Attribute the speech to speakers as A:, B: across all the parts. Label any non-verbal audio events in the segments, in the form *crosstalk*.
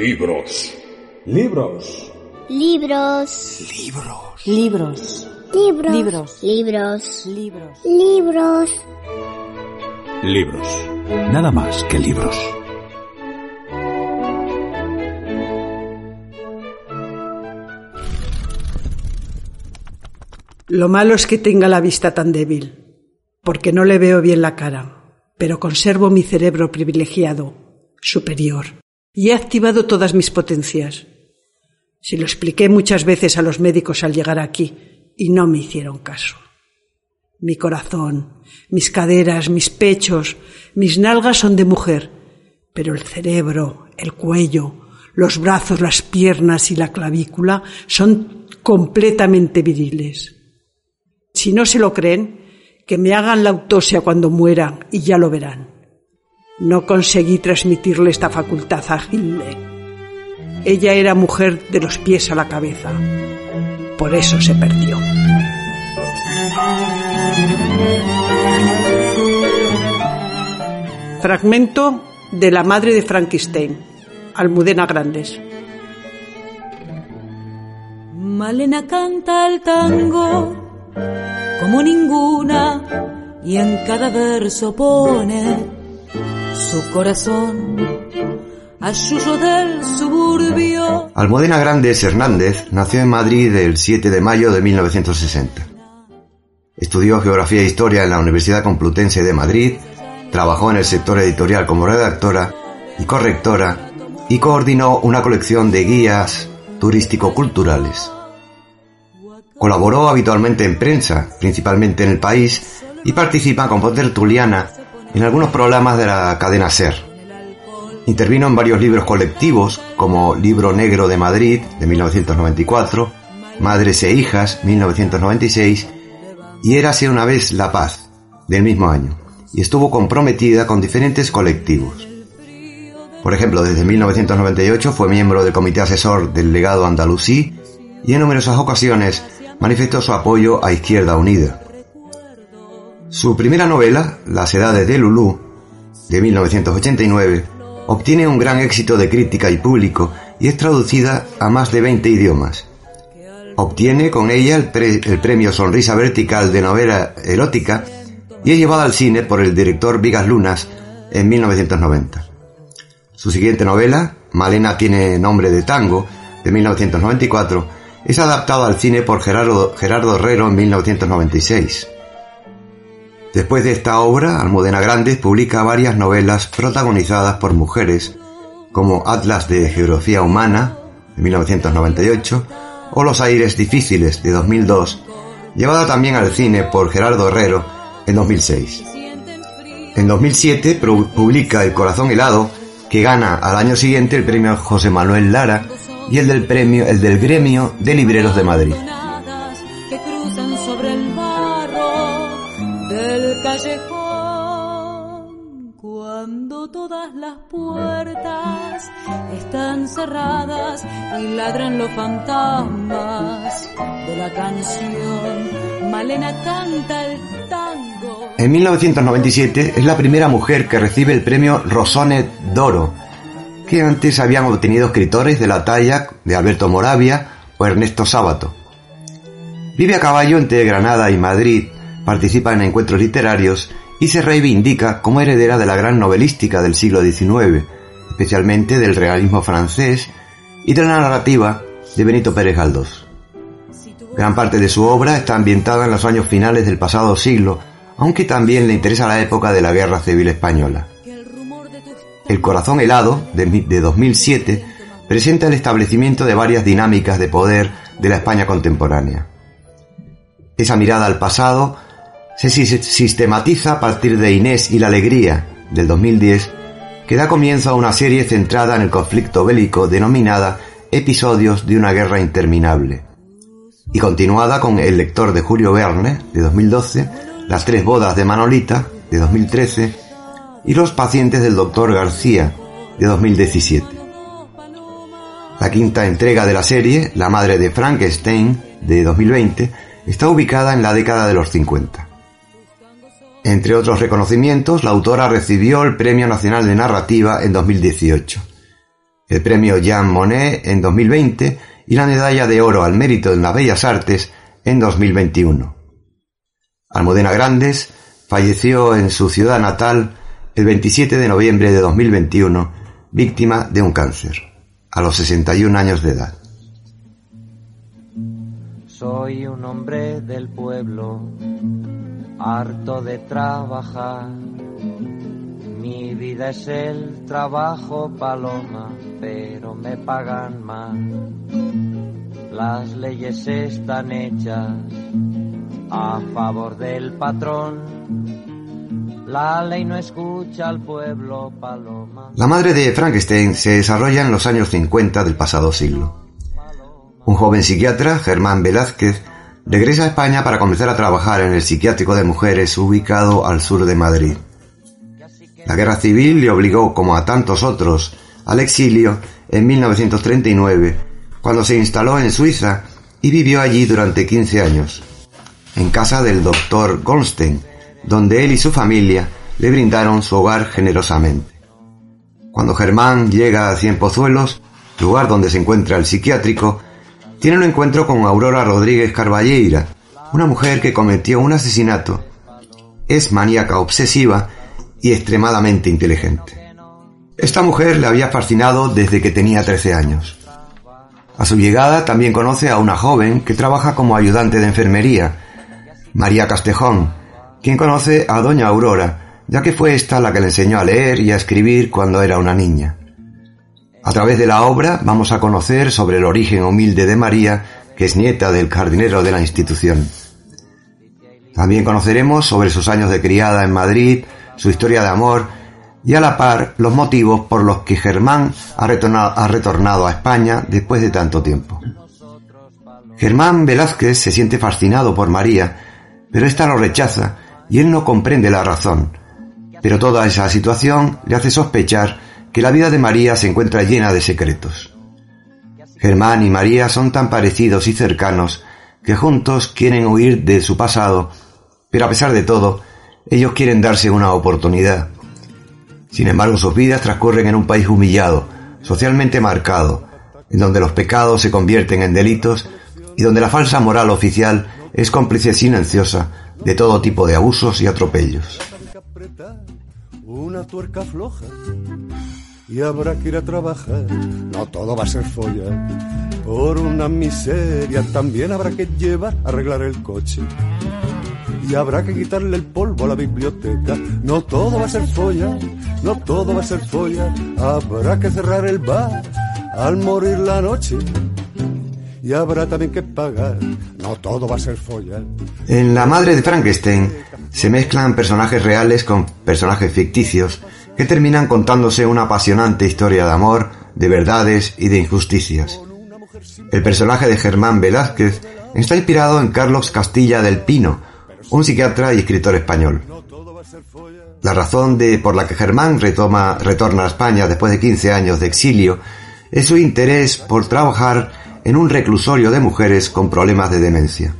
A: Libros.
B: Libros.
C: Libros.
A: Libros.
D: Libros.
C: Libros.
D: Libros.
C: Libros.
D: Libros.
C: Libros.
A: Libros. Nada más que libros.
E: Lo malo es que tenga la vista tan débil, porque no le veo bien la cara, pero conservo mi cerebro privilegiado, superior, y he activado todas mis potencias. Se lo expliqué muchas veces a los médicos al llegar aquí y no me hicieron caso. Mi corazón, mis caderas, mis pechos, mis nalgas son de mujer, pero el cerebro, el cuello, los brazos, las piernas y la clavícula son completamente viriles. Si no se lo creen, que me hagan la autopsia cuando muera y ya lo verán. No conseguí transmitirle esta facultad a Hilde. Ella era mujer de los pies a la cabeza. Por eso se perdió. Fragmento de La madre de Frankenstein, Almudena Grandes.
D: Malena canta el tango como ninguna y en cada verso pone su corazón del suburbio.
F: Almudena Grandes Hernández nació en Madrid el 7 de mayo de 1960. Estudió Geografía e Historia en la Universidad Complutense de Madrid, trabajó en el sector editorial como redactora y correctora y coordinó una colección de guías turístico-culturales. Colaboró habitualmente en prensa, principalmente en el país, y participa como tertuliana en algunos programas de la cadena SER. Intervino en varios libros colectivos, como Libro Negro de Madrid, de 1994, Madres e Hijas, 1996, y Érase una vez La Paz, del mismo año, y estuvo comprometida con diferentes colectivos. Por ejemplo, desde 1998 fue miembro del comité asesor del legado andalusí y en numerosas ocasiones manifestó su apoyo a Izquierda Unida. Su primera novela, Las Edades de Lulú, de 1989, obtiene un gran éxito de crítica y público y es traducida a más de 20 idiomas. Obtiene con ella el, pre- el premio Sonrisa Vertical de novela erótica y es llevada al cine por el director Vigas Lunas en 1990. Su siguiente novela, Malena tiene nombre de tango, de 1994, es adaptada al cine por Gerardo, Gerardo Herrero en 1996. Después de esta obra, Almudena Grandes publica varias novelas protagonizadas por mujeres, como Atlas de Geografía Humana, de 1998, o Los Aires Difíciles, de 2002, llevada también al cine por Gerardo Herrero en 2006. En 2007 pro- publica El Corazón Helado, que gana al año siguiente el premio José Manuel Lara y el del premio, el del gremio de libreros de Madrid.
D: Cuando todas las puertas están cerradas y ladran los fantasmas de la canción Malena canta el tango
F: En 1997 es la primera mujer que recibe el premio Rosone d'Oro, que antes habían obtenido escritores de la talla de Alberto Moravia o Ernesto Sábato. Vive a caballo entre Granada y Madrid, participa en encuentros literarios y se reivindica como heredera de la gran novelística del siglo XIX, especialmente del realismo francés y de la narrativa de Benito Pérez Galdós. Gran parte de su obra está ambientada en los años finales del pasado siglo, aunque también le interesa la época de la Guerra Civil Española. El Corazón Helado, de, mi- de 2007, presenta el establecimiento de varias dinámicas de poder de la España contemporánea. Esa mirada al pasado se sis- sistematiza a partir de Inés y la Alegría, del 2010, que da comienzo a una serie centrada en el conflicto bélico denominada Episodios de una guerra interminable, y continuada con El lector de Julio Verne, de 2012, Las tres bodas de Manolita, de 2013, y Los pacientes del doctor García, de 2017. La quinta entrega de la serie, La madre de Frankenstein, de 2020, está ubicada en la década de los 50. Entre otros reconocimientos, la autora recibió el Premio Nacional de Narrativa en 2018. el premio Jean Monnet en 2020 y la medalla de oro al mérito en las bellas artes en 2021. Almudena Grandes falleció en su ciudad natal el 27 de noviembre de 2021, víctima de un cáncer, a los 61 años de edad.
B: Soy un hombre del pueblo, harto de trabajar. Mi vida es el trabajo paloma, pero me pagan mal. Las leyes están hechas a favor del patrón. La ley no escucha al pueblo paloma.
F: La madre de Frankenstein se desarrolla en los años 50 del pasado siglo. Un joven psiquiatra, Germán Velázquez, regresa a España para comenzar a trabajar en el psiquiátrico de mujeres ubicado al sur de Madrid. La guerra civil le obligó, como a tantos otros, al exilio en 1939, cuando se instaló en Suiza y vivió allí durante 15 años, en casa del doctor Goldstein, donde él y su familia le brindaron su hogar generosamente. Cuando Germán llega a Cienpozuelos, lugar donde se encuentra el psiquiátrico, tiene un encuentro con Aurora Rodríguez Carballeira, una mujer que cometió un asesinato. Es maníaca obsesiva y extremadamente inteligente. Esta mujer le había fascinado desde que tenía 13 años. A su llegada también conoce a una joven que trabaja como ayudante de enfermería, María Castejón, quien conoce a doña Aurora, ya que fue esta la que le enseñó a leer y a escribir cuando era una niña. A través de la obra vamos a conocer sobre el origen humilde de María, que es nieta del jardinero de la institución. También conoceremos sobre sus años de criada en Madrid, su historia de amor y a la par los motivos por los que Germán ha retornado, a España después de tanto tiempo. Germán Velázquez se siente fascinado por María, pero ésta lo rechaza y él no comprende la razón. Pero toda esa situación le hace sospechar que la vida de María se encuentra llena de secretos. Germán y María son tan parecidos y cercanos que juntos quieren huir de su pasado, pero a pesar de todo, ellos quieren darse una oportunidad. Sin embargo, sus vidas transcurren en un país humillado, socialmente marcado, en donde los pecados se convierten en delitos y donde la falsa moral oficial es cómplice silenciosa de todo tipo de abusos y atropellos.
G: Una tuerca floja y habrá que ir a trabajar. No todo va a ser folla. Por una miseria también habrá que llevar a arreglar el coche. Y habrá que quitarle el polvo a la biblioteca. No todo va a ser folla, no todo va a ser folla. Habrá que cerrar el bar al morir la noche. Y habrá también que pagar, no todo va a ser folla.
F: En La Madre de Frankenstein se mezclan personajes reales con personajes ficticios que terminan contándose una apasionante historia de amor, de verdades y de injusticias. El personaje de Germán Velázquez está inspirado en Carlos Castilla del Pino, un psiquiatra y escritor español. La razón de, por la que Germán retoma, retorna a España después de 15 años de exilio es su interés por trabajar en un reclusorio de mujeres con problemas de demencia.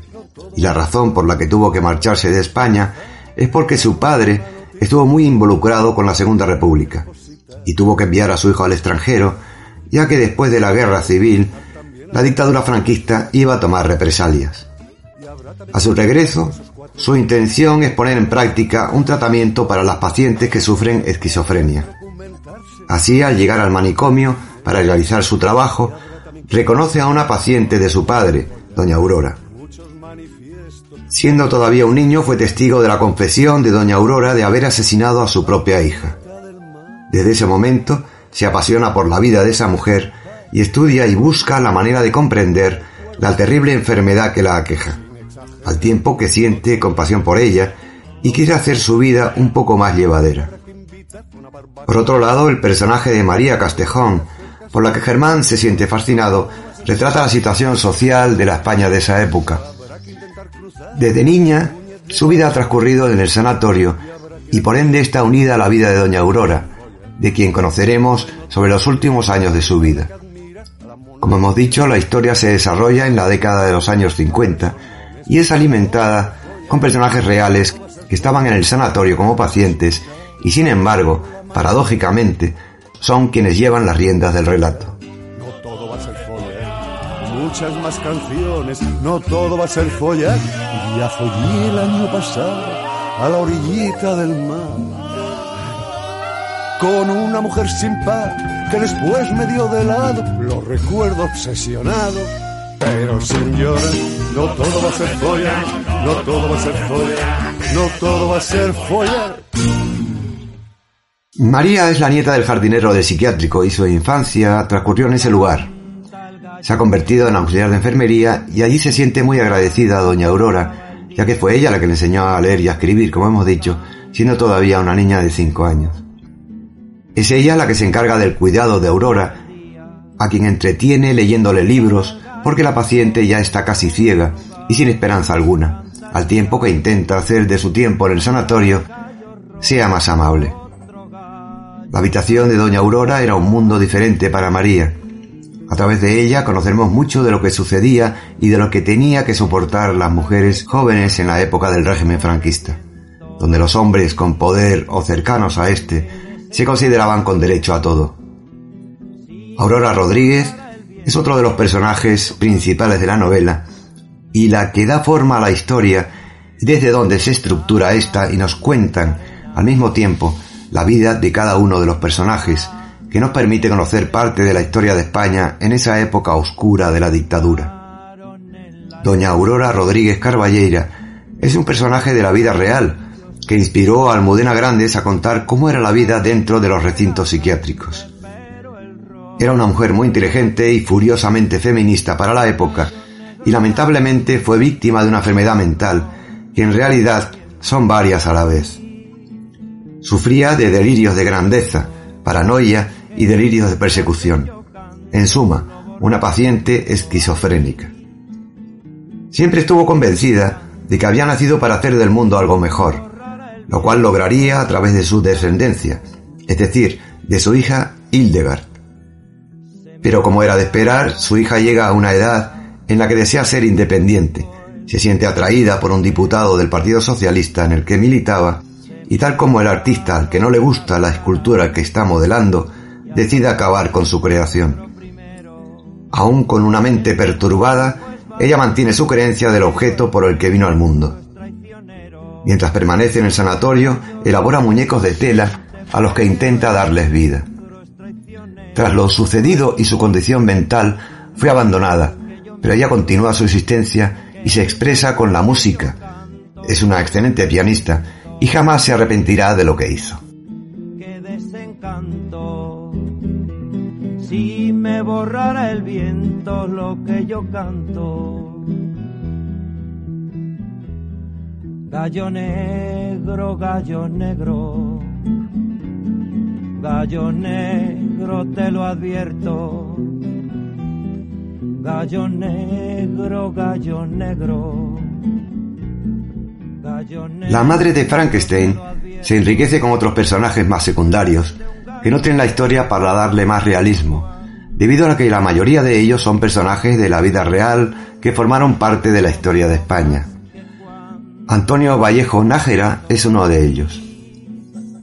F: Y la razón por la que tuvo que marcharse de España es porque su padre estuvo muy involucrado con la Segunda República y tuvo que enviar a su hijo al extranjero, ya que después de la guerra civil, la dictadura franquista iba a tomar represalias. A su regreso, su intención es poner en práctica un tratamiento para las pacientes que sufren esquizofrenia. Así, al llegar al manicomio para realizar su trabajo, reconoce a una paciente de su padre, doña Aurora. Siendo todavía un niño, fue testigo de la confesión de doña Aurora de haber asesinado a su propia hija. Desde ese momento, se apasiona por la vida de esa mujer y estudia y busca la manera de comprender la terrible enfermedad que la aqueja, al tiempo que siente compasión por ella y quiere hacer su vida un poco más llevadera. Por otro lado, el personaje de María Castejón, por la que Germán se siente fascinado, retrata la situación social de la España de esa época desde niña, su vida ha transcurrido en el sanatorio y por ende está unida a la vida de Doña Aurora, de quien conoceremos sobre los últimos años de su vida. Como hemos dicho, la historia se desarrolla en la década de los años 50 y es alimentada con personajes reales que estaban en el sanatorio como pacientes y sin embargo, paradójicamente, son quienes llevan las riendas del relato.
G: Muchas más canciones, no todo va a ser folla. Ya follé el año pasado a la orillita del mar con una mujer sin par que después me dio de lado. Lo recuerdo obsesionado, pero señora, no todo va a ser folla, no todo va a ser folla, no todo va a ser folla.
F: María es la nieta del jardinero de psiquiátrico y su infancia transcurrió en ese lugar. Se ha convertido en auxiliar de enfermería y allí se siente muy agradecida a doña Aurora, ya que fue ella la que le enseñó a leer y a escribir, como hemos dicho, siendo todavía una niña de cinco años. Es ella la que se encarga del cuidado de Aurora, a quien entretiene leyéndole libros, porque la paciente ya está casi ciega y sin esperanza alguna, al tiempo que intenta hacer de su tiempo en el sanatorio sea más amable. La habitación de Doña Aurora era un mundo diferente para María. A través de ella conoceremos mucho de lo que sucedía y de lo que tenía que soportar las mujeres jóvenes en la época del régimen franquista, donde los hombres con poder o cercanos a este se consideraban con derecho a todo. Aurora Rodríguez es otro de los personajes principales de la novela y la que da forma a la historia desde donde se estructura esta y nos cuentan al mismo tiempo la vida de cada uno de los personajes, que nos permite conocer parte de la historia de España en esa época oscura de la dictadura. Doña Aurora Rodríguez Carballeira es un personaje de la vida real, que inspiró a Almudena Grandes a contar cómo era la vida dentro de los recintos psiquiátricos. Era una mujer muy inteligente y furiosamente feminista para la época, y lamentablemente fue víctima de una enfermedad mental, que en realidad son varias a la vez. Sufría de delirios de grandeza, paranoia y delirios de persecución. En suma, una paciente esquizofrénica. Siempre estuvo convencida de que había nacido para hacer del mundo algo mejor, lo cual lograría a través de su descendencia, es decir, de su hija Hildegard. Pero como era de esperar, su hija llega a una edad en la que desea ser independiente, se siente atraída por un diputado del Partido Socialista en el que militaba y tal como el artista al que no le gusta la escultura que está modelando, decide acabar con su creación. Aún con una mente perturbada, ella mantiene su creencia del objeto por el que vino al mundo. Mientras permanece en el sanatorio, elabora muñecos de tela a los que intenta darles vida. Tras lo sucedido y su condición mental, fue abandonada, pero ella continúa su existencia y se expresa con la música. Es una excelente pianista y jamás se arrepentirá de lo que hizo.
B: Si me borrara el viento lo que yo canto. Gallo negro, gallo negro, gallo negro te lo advierto. Gallo negro, gallo negro.
F: La madre de Frankenstein se enriquece con otros personajes más secundarios, que no tienen la historia para darle más realismo, debido a que la mayoría de ellos son personajes de la vida real que formaron parte de la historia de España. Antonio Vallejo Nájera es uno de ellos.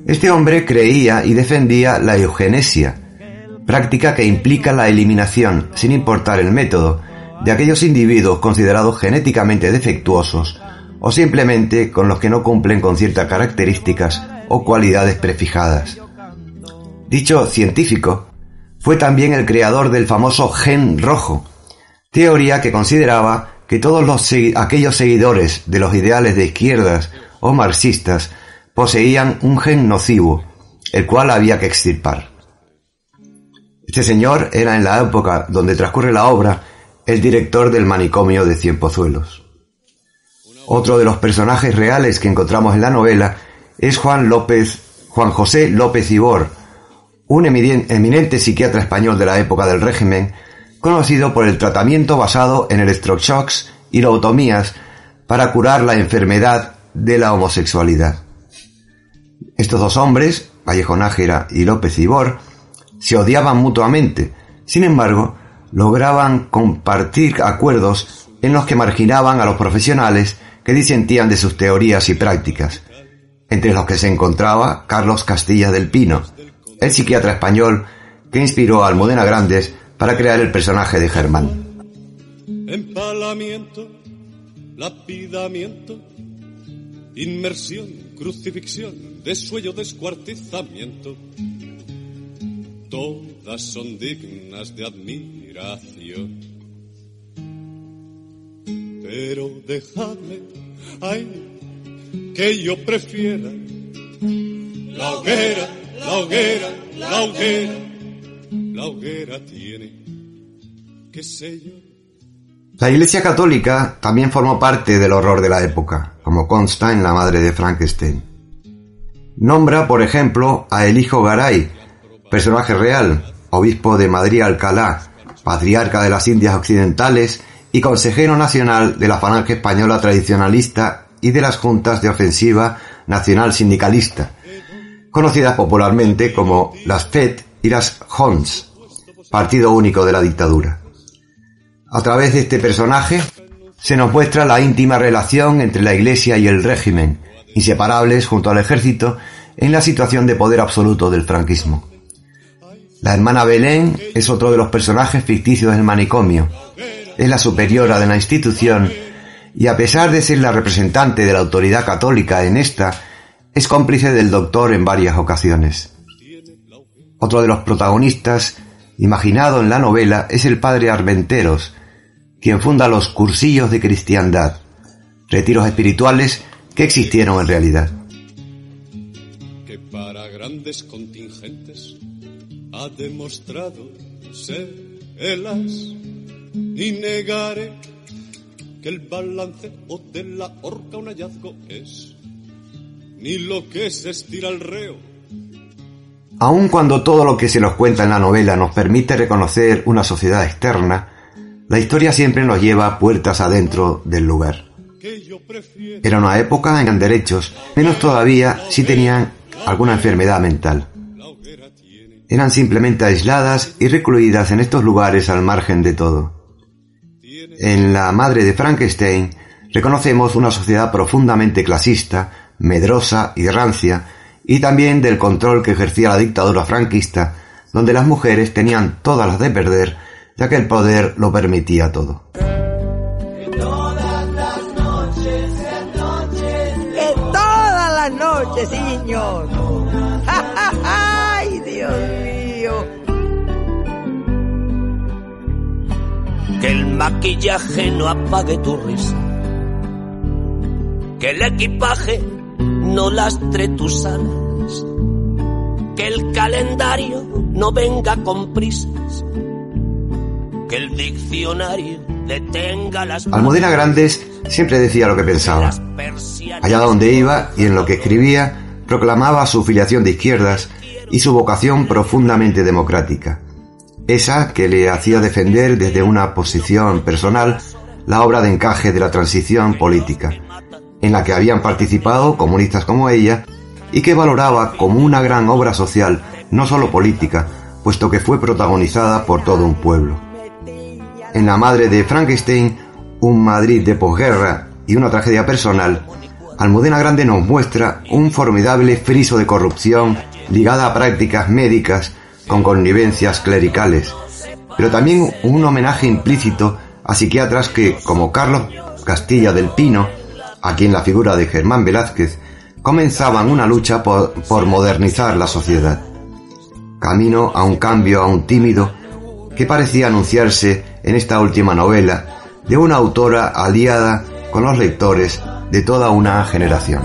F: Este hombre creía y defendía la eugenesia, práctica que implica la eliminación, sin importar el método, de aquellos individuos considerados genéticamente defectuosos o simplemente con los que no cumplen con ciertas características o cualidades prefijadas. Dicho científico fue también el creador del famoso gen rojo, teoría que consideraba que todos los, aquellos seguidores de los ideales de izquierdas o marxistas poseían un gen nocivo, el cual había que extirpar. Este señor era en la época donde transcurre la obra el director del manicomio de Cienpozuelos. Otro de los personajes reales que encontramos en la novela es Juan López, Juan José López Ibor, un eminente psiquiatra español de la época del régimen, conocido por el tratamiento basado en electroshocks y lobotomías para curar la enfermedad de la homosexualidad. Estos dos hombres, Vallejo Nájera y López Ibor, se odiaban mutuamente, sin embargo, lograban compartir acuerdos en los que marginaban a los profesionales que disentían de sus teorías y prácticas, entre los que se encontraba Carlos Castilla del Pino, el psiquiatra español que inspiró a Almudena Grandes para crear el personaje de Germán.
G: Empalamiento, lapidamiento, inmersión, crucifixión, desuello, descuartizamiento. Todas son dignas de admiración. Pero dejadme, ay, que yo prefiera la hoguera, la hoguera, la hoguera, la hoguera tiene, qué sé yo.
F: La Iglesia Católica también formó parte del horror de la época, como consta en La Madre de Frankenstein. Nombra, por ejemplo, a el hijo Garay, personaje real, obispo de Madrid-Alcalá, patriarca de las Indias Occidentales y consejero nacional de la Falange Española Tradicionalista y de las Juntas de Ofensiva Nacional Sindicalista, conocidas popularmente como las FED y las HONS, Partido Único de la Dictadura. A través de este personaje se nos muestra la íntima relación entre la Iglesia y el régimen, inseparables junto al ejército en la situación de poder absoluto del franquismo. La hermana Belén es otro de los personajes ficticios del manicomio. Es la superiora de la institución y a pesar de ser la representante de la autoridad católica en esta, es cómplice del doctor en varias ocasiones. Otro de los protagonistas, imaginado en la novela, es el padre Armenteros, quien funda los cursillos de cristiandad, retiros espirituales que existieron en realidad.
G: Que para grandes contingentes ha demostrado ser el as y negaré que el balance de la horca un hallazgo es ni lo que se estira el reo
F: Aun cuando todo lo que se nos cuenta en la novela nos permite reconocer una sociedad externa, la historia siempre nos lleva puertas adentro del lugar. Era una época en derechos, menos todavía si tenían alguna enfermedad mental. Eran simplemente aisladas y recluidas en estos lugares al margen de todo. En La Madre de Frankenstein reconocemos una sociedad profundamente clasista, medrosa y rancia, y también del control que ejercía la dictadura franquista, donde las mujeres tenían todas las de perder, ya que el poder lo permitía todo.
H: En todas las noches, señor. ¡Ay, Dios mío!
I: Que el maquillaje no apague tu risa. Que el equipaje no lastre tus alas. Que el calendario no venga con prisas. Que el diccionario detenga las...
F: Almudena Grandes siempre decía lo que pensaba. Allá donde iba y en lo que escribía, proclamaba su filiación de izquierdas y su vocación profundamente democrática. Esa que le hacía defender desde una posición personal la obra de encaje de la transición política, en la que habían participado comunistas como ella y que valoraba como una gran obra social, no solo política, puesto que fue protagonizada por todo un pueblo. En La Madre de Frankenstein, un Madrid de posguerra y una tragedia personal, Almudena Grande nos muestra un formidable friso de corrupción ligada a prácticas médicas con connivencias clericales, pero también un homenaje implícito a psiquiatras que, como Carlos Castilla del Pino, aquí en la figura de Germán Velázquez, comenzaban una lucha por, por modernizar la sociedad. Camino a un cambio aún tímido que parecía anunciarse en esta última novela de una autora aliada con los lectores de toda una generación.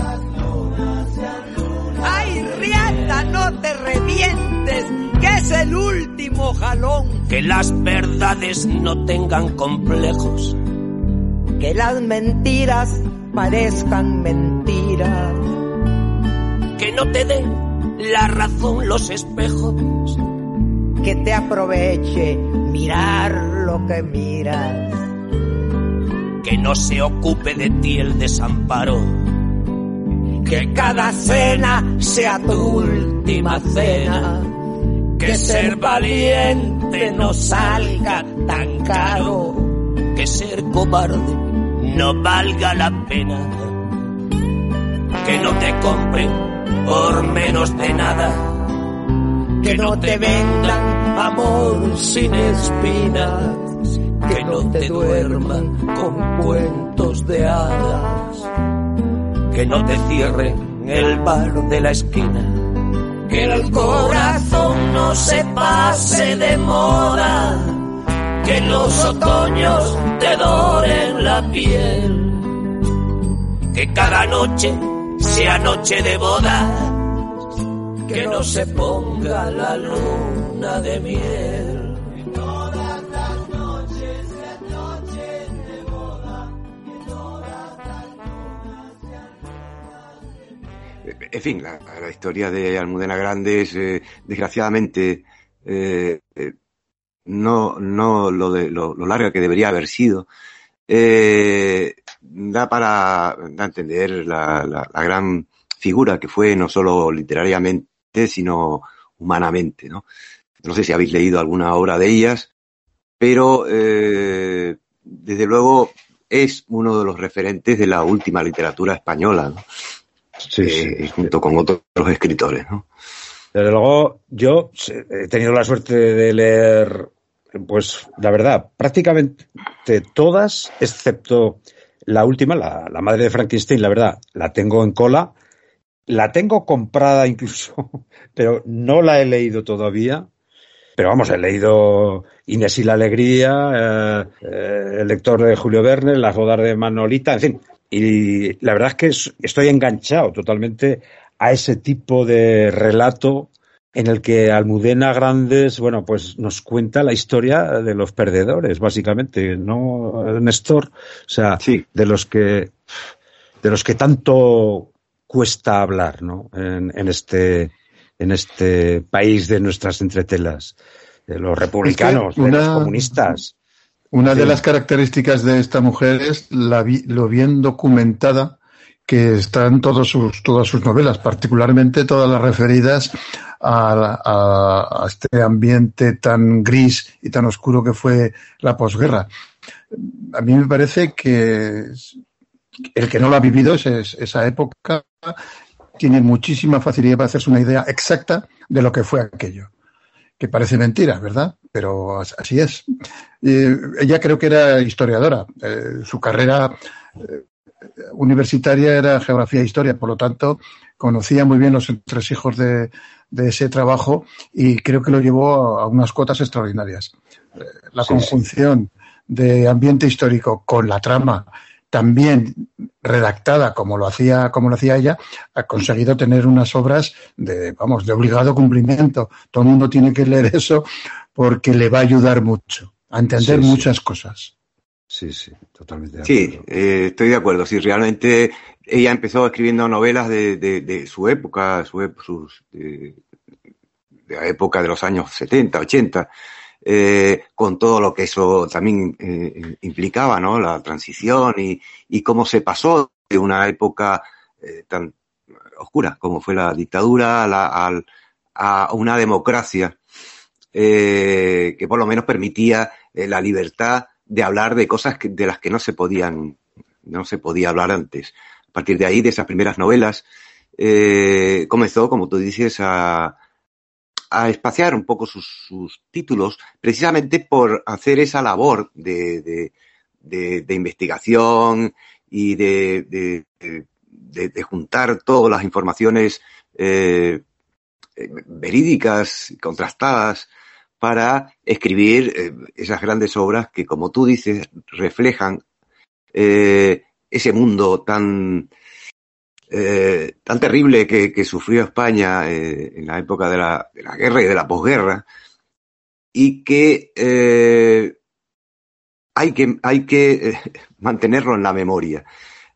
H: ¡Ay, Riata, no te revientes! ¡Que es el último jalón!
I: Que las verdades no tengan complejos.
H: Que las mentiras parezcan mentiras.
I: Que no te den la razón los espejos.
H: Que te aproveche mirar lo que miras.
I: Que no se ocupe de ti el desamparo.
H: Que cada cena sea tu última cena. Que ser valiente no salga tan caro.
I: Que ser cobarde no valga la pena. Que no te compren por menos de nada. que no te vendan amor sin espinas, que no te duerman con cuentos de hadas, que no te cierren el bar de la esquina, que el corazón no se pase de moda, que los otoños te doren la piel, que cada noche sea noche de boda que no se ponga la luna de miel. Todas las noches noches de boda, que
F: las En fin, la, la historia de Almudena Grandes, eh, desgraciadamente, eh, eh, no, no lo, de, lo, lo, larga que debería haber sido, eh, da para da a entender la, la, la gran figura que fue no solo literariamente sino humanamente, ¿no? No sé si habéis leído alguna obra de ellas, pero eh, desde luego es uno de los referentes de la última literatura española, ¿no?
J: Sí,
F: eh,
J: sí.
F: junto con otros escritores, ¿no?
J: Desde luego, yo he tenido la suerte de leer, pues, la verdad, prácticamente todas, excepto la última, la, la madre de Frankenstein, la verdad, la tengo en cola la tengo comprada incluso, *laughs* pero no la he leído todavía. Pero vamos, he leído Inés y la Alegría, eh, eh, el lector de Julio Verne, Las bodas de Manolita, en fin. Y la verdad es que es, estoy enganchado totalmente a ese tipo de relato en el que Almudena Grandes, bueno, pues nos cuenta la historia de los perdedores, básicamente, ¿no, Néstor? O sea,
F: sí.
J: de los que, de los que tanto cuesta hablar, ¿no? En, en, este, en este país de nuestras entretelas, de los republicanos, es que una, de los comunistas.
K: Una sí. de las características de esta mujer es la, lo bien documentada que están todos sus, todas sus novelas, particularmente todas las referidas a, a, este ambiente tan gris y tan oscuro que fue la posguerra. A mí me parece que el que no lo ha vivido es, es, esa época tiene muchísima facilidad para hacerse una idea exacta de lo que fue aquello. Que parece mentira, ¿verdad? Pero así es. Eh, ella creo que era historiadora. Eh, su carrera eh, universitaria era geografía e historia, por lo tanto, conocía muy bien los entresijos de, de ese trabajo y creo que lo llevó a, a unas cotas extraordinarias. La sí, conjunción sí. de ambiente histórico con la trama también redactada como lo hacía como lo hacía ella ha conseguido tener unas obras de vamos de obligado cumplimiento todo el mundo tiene que leer *laughs* eso porque le va a ayudar mucho a entender sí, muchas cosas
J: sí sí totalmente de
F: sí eh, estoy de acuerdo sí realmente ella empezó escribiendo novelas de, de, de su época su, sus de, de la época de los años 70 80 eh, con todo lo que eso también eh, implicaba, ¿no? La transición y, y, cómo se pasó de una época tan oscura como fue la dictadura a, la, a, a una democracia que por lo menos permitía la libertad de hablar de cosas de las que no se podían, no se podía hablar antes. A partir de ahí, de esas primeras novelas, eh, comenzó, como tú dices, a, a espaciar un poco sus, sus, títulos, precisamente por hacer esa labor de, de, de, investigación y de, de, juntar todas las informaciones eh, verídicas, contrastadas, para escribir eh, esas grandes obras que, como tú dices, reflejan eh, ese mundo tan eh, tan terrible que, sufrió España en la época de la, guerra y de la posguerra y que hay que, hay que *laughs* mantenerlo en la memoria.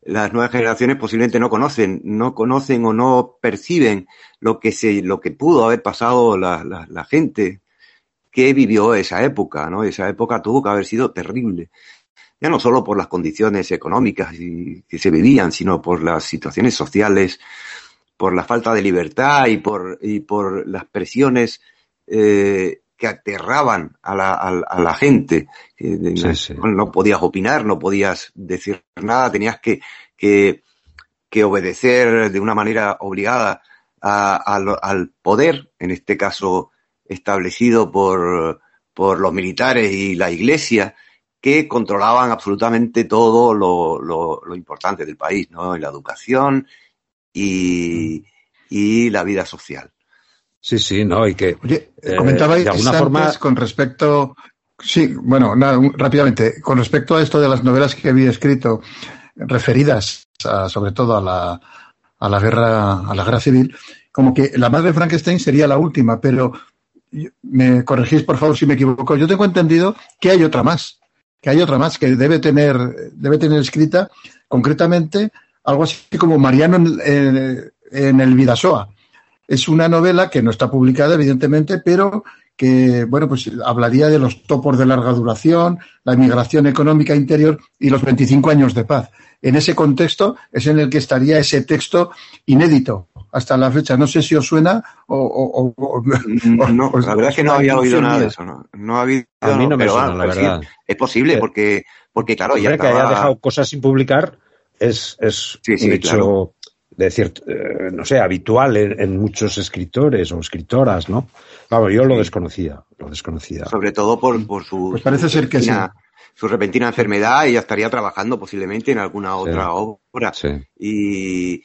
F: Las nuevas generaciones posiblemente no conocen, no conocen o no perciben lo que se, lo que pudo haber pasado la, la gente que vivió esa época, ¿no? Esa época tuvo que haber sido terrible ya no solo por las condiciones económicas que se vivían, sino por las situaciones sociales, por la falta de libertad y por, y por las presiones eh, que aterraban a la, a, a la gente. Sí, no, sí. no, podías opinar, no podías decir nada, tenías que, que, que obedecer de una manera obligada a, a, al poder, en este caso establecido por, por los militares y la iglesia que controlaban absolutamente todo lo, lo, lo importante del país, ¿no? La educación y, y la vida social.
J: Sí, sí, no, y que.
K: Oye, eh, comentabais de alguna forma con respecto. Sí, bueno, nada, rápidamente. Con respecto a esto de las novelas que había escrito, referidas a, sobre todo a la, a la guerra, a la guerra civil, como que la madre de Frankenstein sería la última, pero me corregís por favor si me equivoco. Yo tengo entendido que hay otra más, que hay otra más que debe tener, debe tener escrita concretamente algo así como Mariano en, en, el Vidasoa. Es una novela que no está publicada, evidentemente, pero que, bueno, pues hablaría de los topos de larga duración, la inmigración económica interior y los 25 años de paz. En ese contexto es en el que estaría ese texto inédito hasta la fecha. No sé si os suena o... o, o
F: no, *laughs* la verdad es que no había oído nada de eso. No, no ha habido,
J: A mí no me suena, la verdad.
F: Sí, es posible porque, porque claro, ya
J: estaba... que haya dejado cosas sin publicar es, es
F: sí, sí,
J: un hecho...
F: Claro
J: de cierto, eh, no sé, habitual en, en, muchos escritores o escritoras, ¿no? Vamos, yo lo desconocía, lo desconocía.
F: Sobre todo por, por su,
K: pues parece ser que sí.
F: su repentina enfermedad, ella estaría trabajando posiblemente en alguna otra
J: sí.
F: obra.
J: Sí.
F: Y,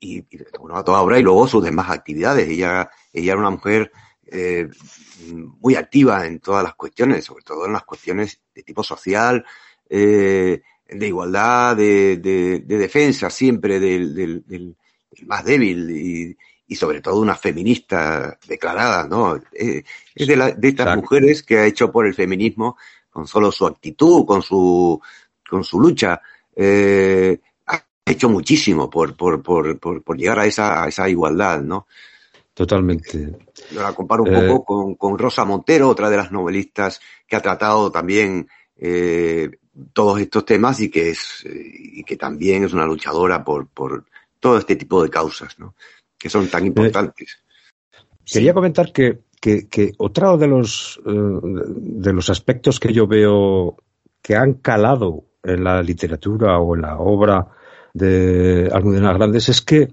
F: y, y bueno, toda obra y luego sus demás actividades. Ella, ella era una mujer eh, muy activa en todas las cuestiones, sobre todo en las cuestiones de tipo social, eh, de igualdad, de, de, de defensa siempre del, del, del, más débil y, y, sobre todo una feminista declarada, ¿no? Eh, es de, la, de estas Exacto. mujeres que ha hecho por el feminismo con solo su actitud, con su, con su lucha, eh, hecho muchísimo por, por, por, por, por llegar a esa, a esa igualdad, ¿no?
J: Totalmente.
F: La comparo un eh... poco con, con Rosa Montero, otra de las novelistas que ha tratado también eh, todos estos temas y que es y que también es una luchadora por, por todo este tipo de causas, ¿no? Que son tan importantes.
J: Eh, quería comentar que, que, que, otro de los de los aspectos que yo veo que han calado en la literatura o en la obra de Almudena Grandes es que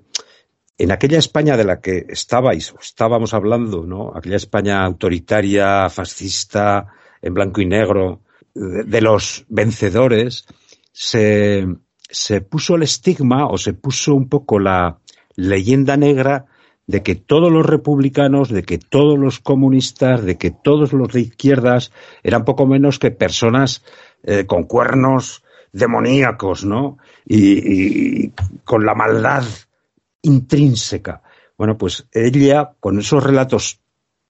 J: en aquella España de la que estabais estábamos hablando, ¿no? Aquella España autoritaria, fascista, en blanco y negro, de los vencedores, se, se, puso el estigma o se puso un poco la leyenda negra de que todos los republicanos, de que todos los comunistas, de que todos los de izquierdas eran poco menos que personas eh, con cuernos demoníacos, ¿no? Y, con la maldad intrínseca. Bueno, pues ella, con esos relatos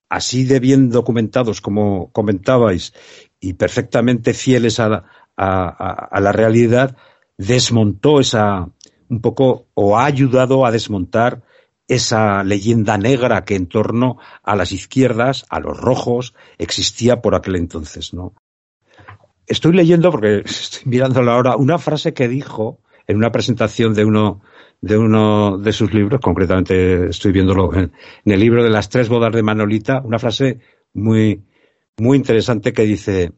J: así de bien documentados como comentabais y perfectamente fieles a la realidad, desmontó esa, un poco, o ha ayudado a desmontar esa leyenda negra que en torno a las izquierdas, a los rojos, existía por aquel entonces, ¿no? Estoy leyendo, porque estoy mirándolo ahora, una frase que dijo en una presentación de uno de uno de sus libros, concretamente estoy viéndolo en, en el libro de las tres bodas de Manolita, una frase muy, muy interesante que dice,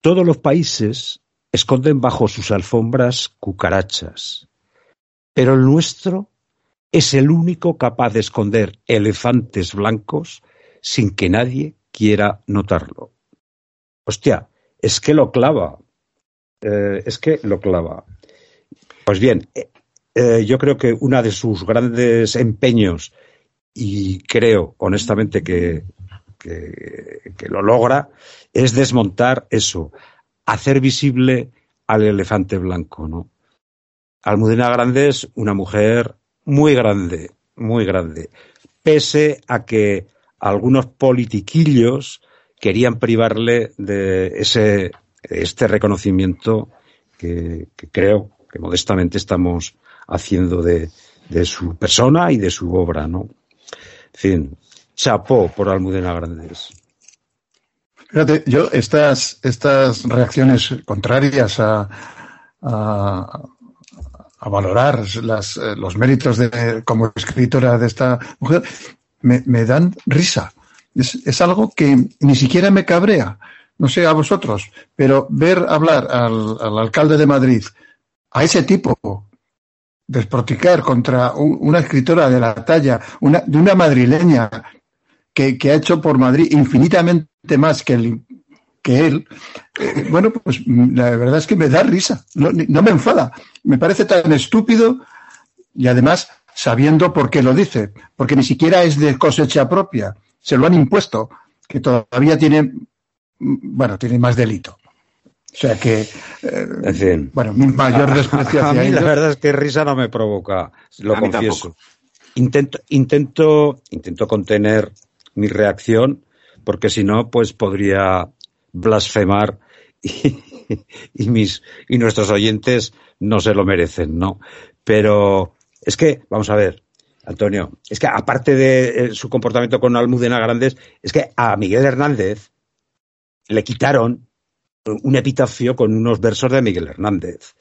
J: todos los países esconden bajo sus alfombras cucarachas, pero el nuestro es el único capaz de esconder elefantes blancos sin que nadie quiera notarlo. Hostia, es que lo clava. Eh, es que lo clava. Pues bien, eh, yo creo que uno de sus grandes empeños, y creo honestamente que, que, que lo logra, es desmontar eso, hacer visible al elefante blanco, ¿no? Almudena Grande es una mujer muy grande, muy grande, pese a que algunos politiquillos querían privarle de ese este reconocimiento que, creo que modestamente estamos haciendo de, su persona y de su obra, ¿no? En fin, chapó por Almudena Grandes.
K: Fíjate, yo estas, estas reacciones contrarias a, a, valorar las, los méritos de, como escritora de esta mujer me dan risa. Es, es, algo que ni siquiera me cabrea. No sé a vosotros, pero ver hablar al, al alcalde de Madrid, a ese tipo, desproticar contra un, una escritora de la talla, una, de una madrileña que, que ha hecho por Madrid infinitamente más que el, que él, eh, bueno, pues la verdad es que me da risa, no, no, me enfada, me parece tan estúpido y además sabiendo por qué lo dice, porque ni siquiera es de cosecha propia, se lo han impuesto, que todavía tiene, bueno, tiene más delito. O sea que, eh,
J: En fin.
K: bueno, mi mayor desprecio
J: A
K: hacia
J: mí la verdad es que risa no me provoca, lo
F: A
J: confieso. Intento, intento, intento contener mi reacción, porque si no, pues podría blasfemar y, *laughs* y mis y nuestros oyentes no se lo merecen, ¿no? Pero es que, vamos a ver, Antonio, es que aparte de eh, su comportamiento con Almudena Grandes, es que a Miguel Hernández le quitaron un epitafio con unos versos de Miguel Hernández.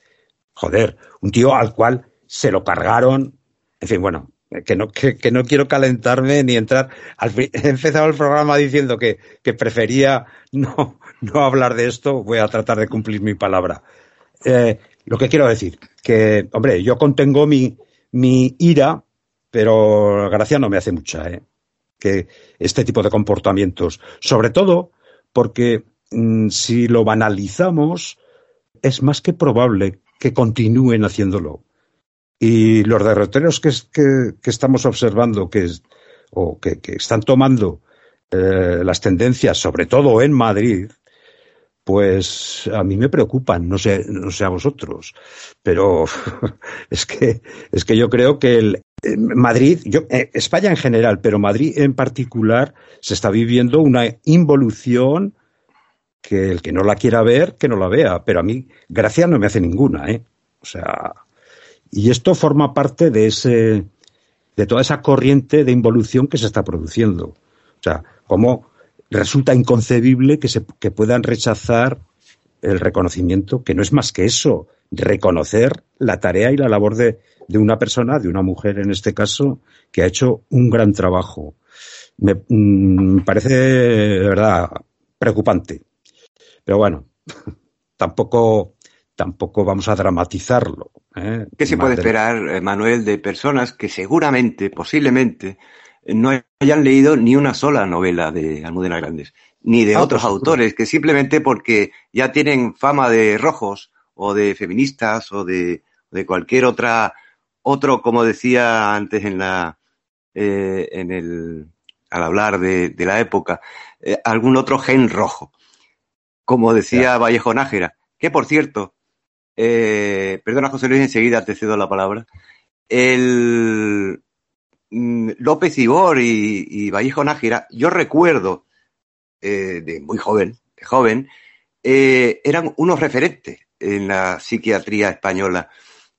J: Joder, un tío al cual se lo cargaron. En fin, bueno, que no, que, no quiero calentarme ni entrar. Al fi- *laughs* he empezado el programa diciendo que, que prefería no, no hablar de esto. Voy a tratar de cumplir mi palabra. Eh, lo que quiero decir, que, hombre, yo contengo mi, mi ira, pero gracia no me hace mucha, ¿eh? Que este tipo de comportamientos, sobre todo porque mm, si lo banalizamos, es más que probable que continúen haciéndolo. Y los derroteros que, que, estamos observando, que, o que, que están tomando eh, las tendencias, sobre todo en Madrid, pues a mí me preocupan, no sé, no sé a vosotros, pero *laughs* es que, es que yo creo que el, Madrid, yo, eh, España en general, pero Madrid en particular, se está viviendo una involución que el que no la quiera ver, que no la vea, pero a mí gracia no me hace ninguna, ¿eh? O sea, y esto forma parte de ese, de toda esa corriente de involución que se está produciendo. O sea, como resulta inconcebible que se que puedan rechazar el reconocimiento, que no es más que eso, reconocer la tarea y la labor de, de una persona, de una mujer en este caso, que ha hecho un gran trabajo. Me, mm, parece, de verdad, preocupante. Pero bueno, *laughs* tampoco, tampoco vamos a dramatizarlo. ¿eh?
F: ¿Qué se puede esperar, eh, Manuel, de personas que seguramente, posiblemente, no hayan leído ni una sola novela de Almudena Grandes, ni de
J: Ah,
F: otros autores, que simplemente porque ya tienen fama de rojos o de feministas o de, de cualquier otra, otro, como decía antes en la, eh, en el, al hablar de, de la época, eh, algún otro gen rojo. Como decía Vallejo Nájera, que por cierto, eh, perdona José Luis, enseguida te cedo la palabra. El mm, López Ibor y, y Vallejo Nájera, yo recuerdo de muy joven, de joven, eran unos referentes en la psiquiatría española.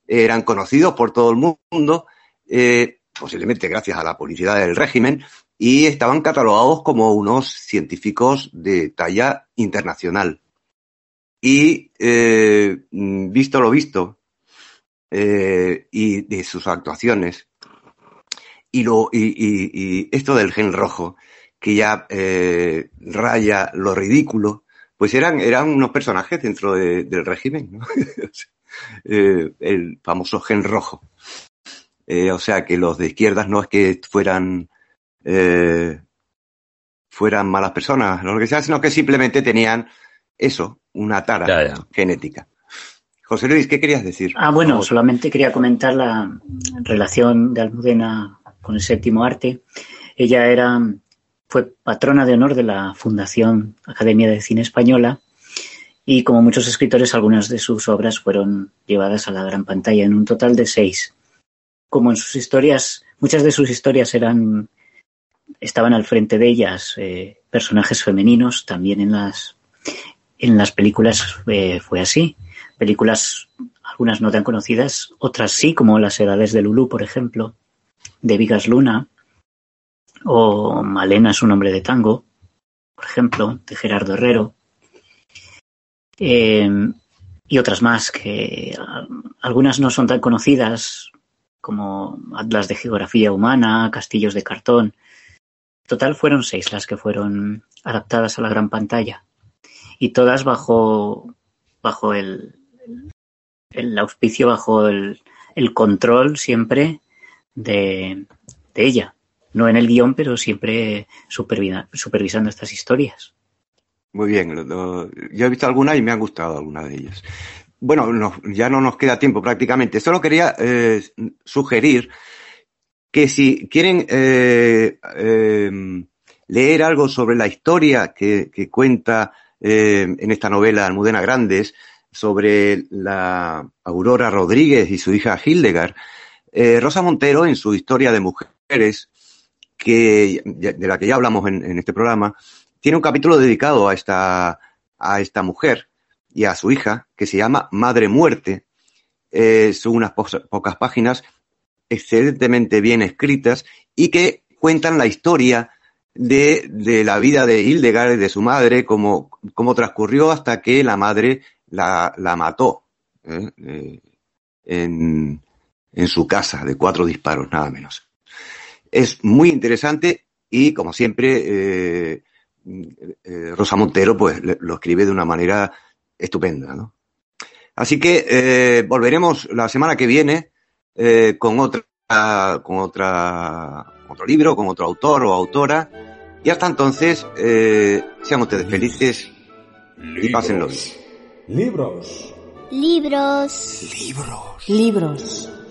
F: Eran conocidos por todo el mundo, eh, posiblemente gracias a la publicidad del régimen, y estaban catalogados como unos científicos de talla internacional. Y eh, visto lo visto, eh, y de sus actuaciones, y, lo, y, esto del gen rojo, que ya raya lo ridículo, pues eran, eran unos personajes dentro de- del régimen, ¿no? *laughs* Eh, el famoso gen rojo. Eh, o sea que los de izquierdas no es que fueran eh, fueran malas personas, lo que sea, sino que simplemente tenían eso, una tara
L: Ya, ya.
F: genética. José Luis, ¿qué querías decir?
M: Ah, bueno, solamente quería comentar la relación de Almudena con el séptimo arte. Ella era, fue patrona de honor de la Fundación Academia de Cine Española y como muchos escritores, algunas de sus obras fueron llevadas a la gran pantalla en un total de seis. Como en sus historias, muchas de sus historias eran, estaban al frente de ellas eh, personajes femeninos, también en las, en las películas eh, fue así. Películas algunas no tan conocidas, otras sí, como Las Edades de Lulú, por ejemplo, de Vigas Luna, o Malena es un hombre de tango, por ejemplo, de Gerardo Herrero, Eh, y otras más que algunas no son tan conocidas como Atlas de Geografía Humana, Castillos de Cartón. En total fueron seis las que fueron adaptadas a la gran pantalla y todas bajo, bajo el, auspicio, bajo el, control siempre de ella. No en el guion, pero siempre supervisando estas historias.
F: Muy bien, yo he visto algunas y me han gustado algunas de ellas. Bueno, ya no nos queda tiempo prácticamente. Solo quería eh, sugerir que si quieren eh, em, leer algo sobre la historia que, cuenta em, en esta novela Almudena Grandes sobre la Aurora Rodríguez y su hija Hildegard, eh, Rosa Montero en su historia de mujeres, que, de la que ya hablamos en, este programa, tiene un capítulo dedicado a esta, a esta mujer y a su hija, que se llama Madre Muerte. Eh, son unas pocas páginas excelentemente bien escritas y que cuentan la historia de, la vida de Hildegard de su madre, cómo, cómo transcurrió hasta que la madre la, la mató ¿eh? Eh, en, en su casa de cuatro disparos, nada menos. Es muy interesante y, como siempre, eh, Rosa Montero pues lo escribe de una manera estupenda. ¿no? Así que volveremos la semana que viene con otra con otra otro libro, con otro autor o autora. Y hasta entonces, sean ustedes felices y pásenlo bien.
C: Libros. Libros.
N: Libros.